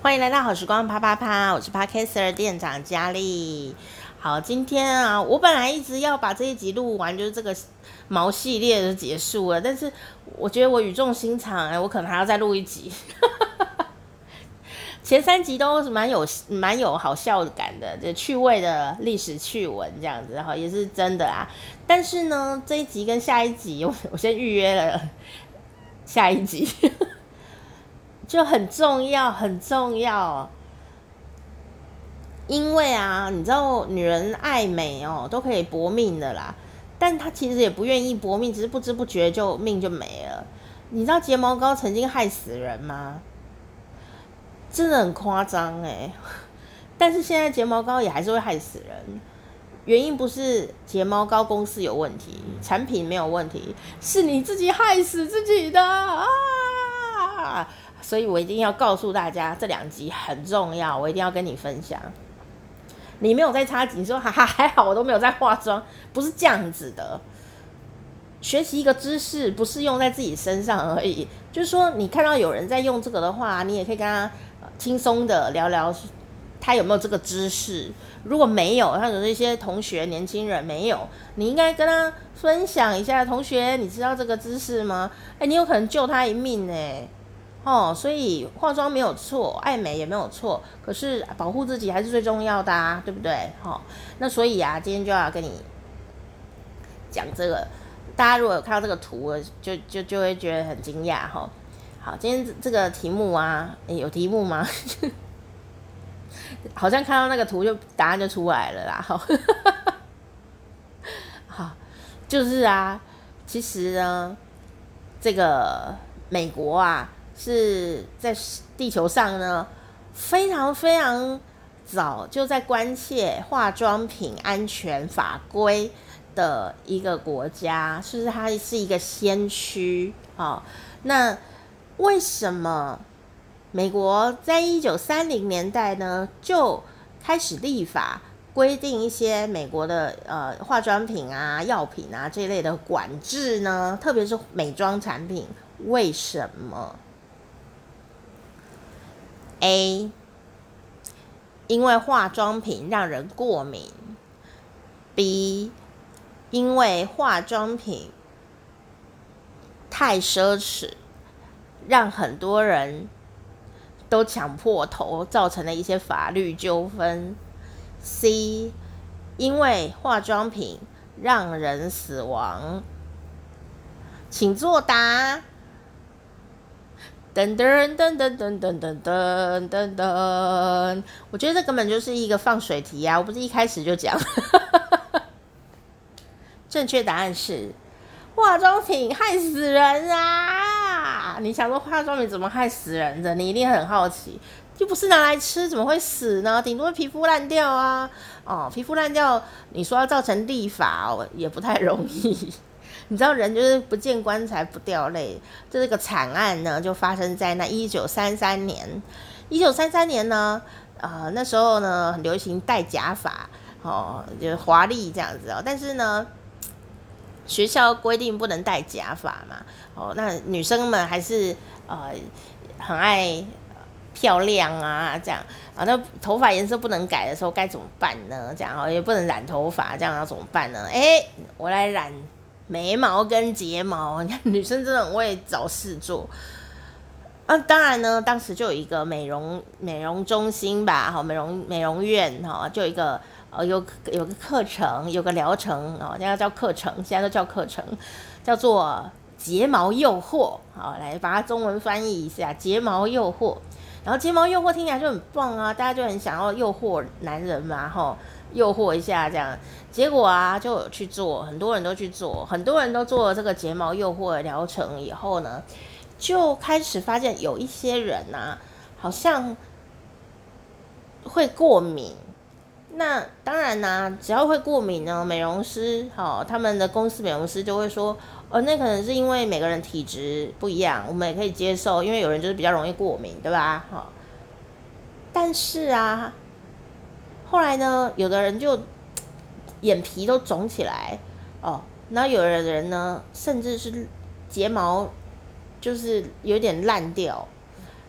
欢迎来到好时光啪啪啪，我是 Podcaster 店长佳丽。好，今天啊，我本来一直要把这一集录完，就是这个毛系列就结束了，但是我觉得我语重心长，哎，我可能还要再录一集。前三集都是蛮有蛮有好笑感的，就趣味的历史趣闻这样子，哈，也是真的啊。但是呢，这一集跟下一集，我我先预约了下一集，就很重要，很重要。因为啊，你知道女人爱美哦，都可以搏命的啦，但她其实也不愿意搏命，只是不知不觉就命就没了。你知道睫毛膏曾经害死人吗？真的很夸张哎，但是现在睫毛膏也还是会害死人，原因不是睫毛膏公司有问题，产品没有问题，是你自己害死自己的啊！啊所以我一定要告诉大家，这两集很重要，我一定要跟你分享。你没有在擦，你说哈哈还好，我都没有在化妆，不是这样子的。学习一个知识不是用在自己身上而已，就是说你看到有人在用这个的话，你也可以跟他。轻松的聊聊，他有没有这个知识？如果没有，他有一些同学、年轻人没有，你应该跟他分享一下。同学，你知道这个知识吗？哎，你有可能救他一命呢。哦，所以化妆没有错，爱美也没有错，可是保护自己还是最重要的啊，对不对？哦，那所以啊，今天就要跟你讲这个。大家如果有看到这个图，就就就会觉得很惊讶哈。好，今天这个题目啊，有题目吗？好像看到那个图就答案就出来了啦。好，好，就是啊，其实呢，这个美国啊是在地球上呢非常非常早就在关切化妆品安全法规的一个国家，是不是？它是一个先驱啊。那为什么美国在一九三零年代呢就开始立法规定一些美国的呃化妆品啊、药品啊这一类的管制呢？特别是美妆产品，为什么？A，因为化妆品让人过敏；B，因为化妆品太奢侈。让很多人都抢破头，造成了一些法律纠纷。C，因为化妆品让人死亡，请作答。噔噔噔噔噔噔噔噔噔噔，我觉得这根本就是一个放水题啊！我不是一开始就讲。正确答案是，化妆品害死人啊！你想说化妆品怎么害死人的？你一定很好奇，又不是拿来吃，怎么会死呢？顶多皮肤烂掉啊！哦，皮肤烂掉，你说要造成立法，也不太容易。你知道人就是不见棺材不掉泪，这个惨案呢，就发生在那一九三三年。一九三三年呢，呃，那时候呢很流行戴假发，哦，就是华丽这样子哦，但是呢。学校规定不能戴假发嘛？哦，那女生们还是呃很爱漂亮啊，这样啊，那头发颜色不能改的时候该怎么办呢？这样哦，也不能染头发，这样要怎么办呢？哎，我来染眉毛跟睫毛。你 看女生真的很会找事做啊。当然呢，当时就有一个美容美容中心吧，好，美容美容院哈，就有一个。哦，有有个课程，有个疗程哦，现在叫课程，现在都叫课程，叫做睫毛诱惑。好，来把它中文翻译一下，睫毛诱惑。然后睫毛诱惑听起来就很棒啊，大家就很想要诱惑男人嘛，吼，诱惑一下这样。结果啊，就有去做，很多人都去做，很多人都做了这个睫毛诱惑的疗程以后呢，就开始发现有一些人呐、啊，好像会过敏。那当然啦、只要会过敏呢，美容师好、他们的公司美容师就会说，哦，那可能是因为每个人体质不一样，我们也可以接受，因为有人就是比较容易过敏，对吧？好、但是啊，后来呢，有的人就眼皮都肿起来，哦，然后有的人呢，甚至是睫毛就是有点烂掉，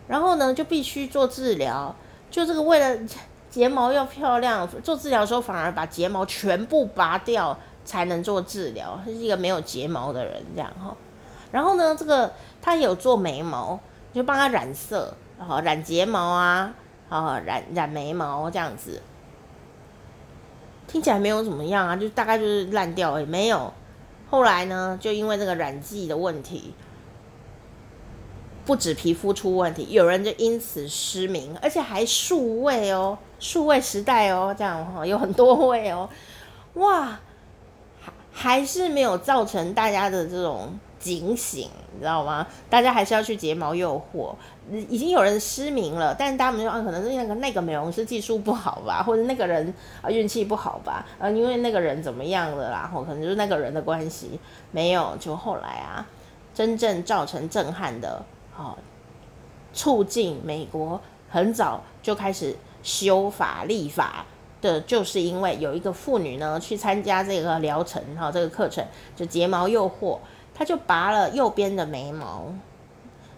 然后呢就必须做治疗，就这个为了睫毛要漂亮，做治疗的时候反而把睫毛全部拔掉才能做治疗，他是一个没有睫毛的人这样哈。然后呢，这个他有做眉毛，就帮他染色，然后染睫毛啊，啊染染眉毛这样子。听起来没有怎么样啊，就大概就是烂掉也没有。后来呢，就因为这个染剂的问题，不止皮肤出问题，有人就因此失明，而且还数位哦，数位时代哦，这样哈，有很多位哦，哇，还还是没有造成大家的这种。警醒，你知道吗？大家还是要去睫毛诱惑。已经有人失明了，但是他们说啊，可能是那个那个美容师技术不好吧，或者那个人啊运气不好吧，啊，因为那个人怎么样了啦，或可能就是那个人的关系。没有，就后来啊，真正造成震撼的，哦，促进美国很早就开始修法立法的，就是因为有一个妇女呢去参加这个疗程，哈、这个课程就睫毛诱惑。他就拔了右边的眉毛，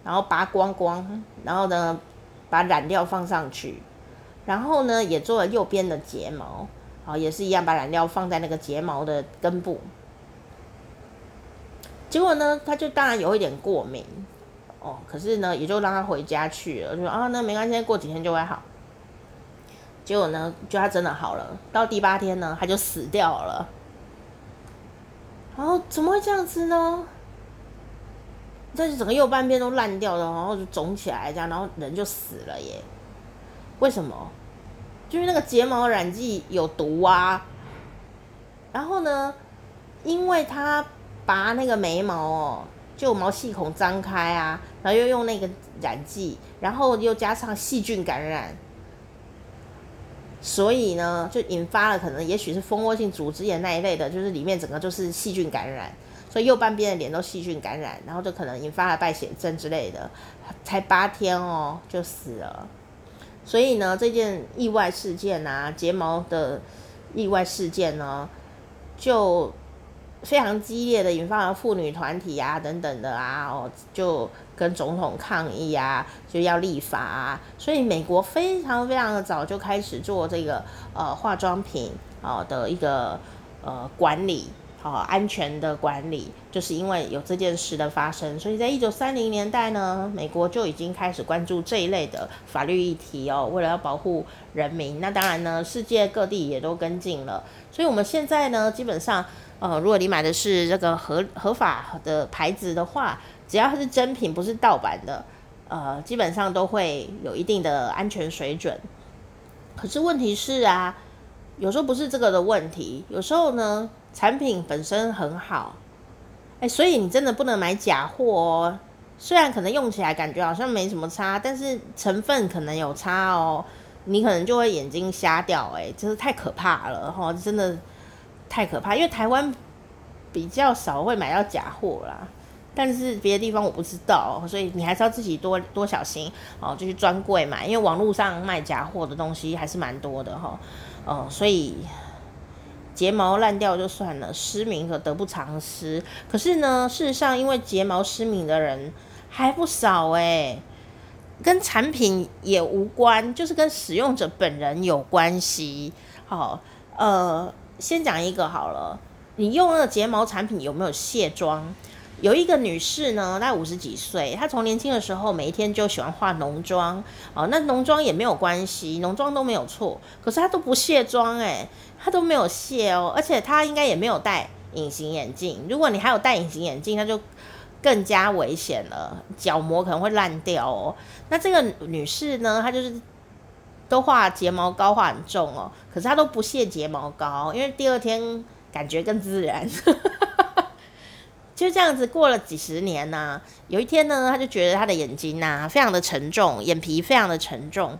然后拔光光，然后呢，把染料放上去，然后呢，也做了右边的睫毛，好，也是一样，把染料放在那个睫毛的根部。结果呢，他就当然有一点过敏，哦，可是呢，也就让他回家去了，就说啊，那没关系，过几天就会好。结果呢，就他真的好了，到第八天呢，他就死掉了。然后怎么会这样子呢？但是整个右半边都烂掉了，然后就肿起来，这样，然后人就死了耶。为什么？就是那个睫毛染剂有毒啊。然后呢，因为他拔那个眉毛哦，就毛细孔张开啊，然后又用那个染剂，然后又加上细菌感染。所以呢，就引发了可能也许是蜂窝性组织炎那一类的，就是里面整个就是细菌感染，所以右半边的脸都细菌感染，然后就可能引发了败血症之类的，才八天哦就死了。所以呢，这件意外事件啊，睫毛的意外事件呢，就。非常激烈的引发了妇女团体啊等等的啊，哦，就跟总统抗议啊，就要立法啊。所以美国非常非常的早就开始做这个呃化妆品啊的一个呃管理，好安全的管理，就是因为有这件事的发生，所以在一九三零年代呢，美国就已经开始关注这一类的法律议题哦，为了要保护人民。那当然呢，世界各地也都跟进了，所以我们现在呢，基本上。呃，如果你买的是这个合合法的牌子的话，只要它是真品，不是盗版的，呃，基本上都会有一定的安全水准。可是问题是啊，有时候不是这个的问题，有时候呢，产品本身很好，哎，所以你真的不能买假货哦。虽然可能用起来感觉好像没什么差，但是成分可能有差哦，你可能就会眼睛瞎掉，哎，真是太可怕了哈，真的。太可怕，因为台湾比较少会买到假货啦，但是别的地方我不知道，所以你还是要自己多多小心哦，就去专柜买，因为网络上卖假货的东西还是蛮多的哈，哦，所以睫毛烂掉就算了，失明可得不偿失。可是呢，事实上因为睫毛失明的人还不少诶，跟产品也无关，就是跟使用者本人有关系。好，呃。先讲一个好了，你用那个睫毛产品有没有卸妆？有一个女士呢，大概五十几岁，她从年轻的时候每一天就喜欢化浓妆，哦，那浓妆也没有关系，浓妆都没有错，可是她都不卸妆，诶，她都没有卸哦，而且她应该也没有戴隐形眼镜。如果你还有戴隐形眼镜，那就更加危险了，角膜可能会烂掉哦。那这个女士呢，她就是。都画睫毛膏画很重哦，可是她都不卸睫毛膏，因为第二天感觉更自然。就这样子过了几十年呢、有一天呢，他就觉得他的眼睛呐、非常的沉重，眼皮非常的沉重，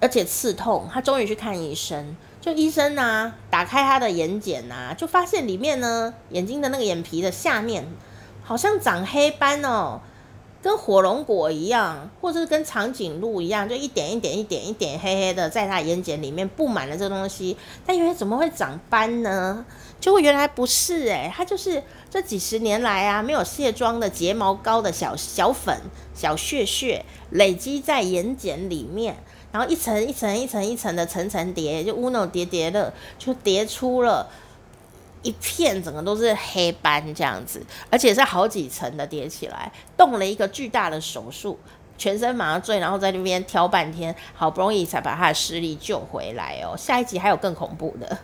而且刺痛。他终于去看医生，就医生呢、打开他的眼睑呐、就发现里面呢眼睛的那个眼皮的下面好像长黑斑哦。跟火龙果一样，或者是跟长颈鹿一样，就一点一点一点一点黑黑的，在它眼睑里面布满了这东西。但原来怎么会长斑呢？结果原来不是哎、它就是这几十年来啊，没有卸妆的睫毛膏的小小粉小屑屑累积在眼睑里面，然后一层一层一层一层的层层叠，就乌弄叠叠的，就叠出了。一片整个都是黑斑这样子，而且是好几层的叠起来，动了一个巨大的手术，全身麻醉，然后在那边挑半天，好不容易才把他的视力救回来哦。下一集还有更恐怖的。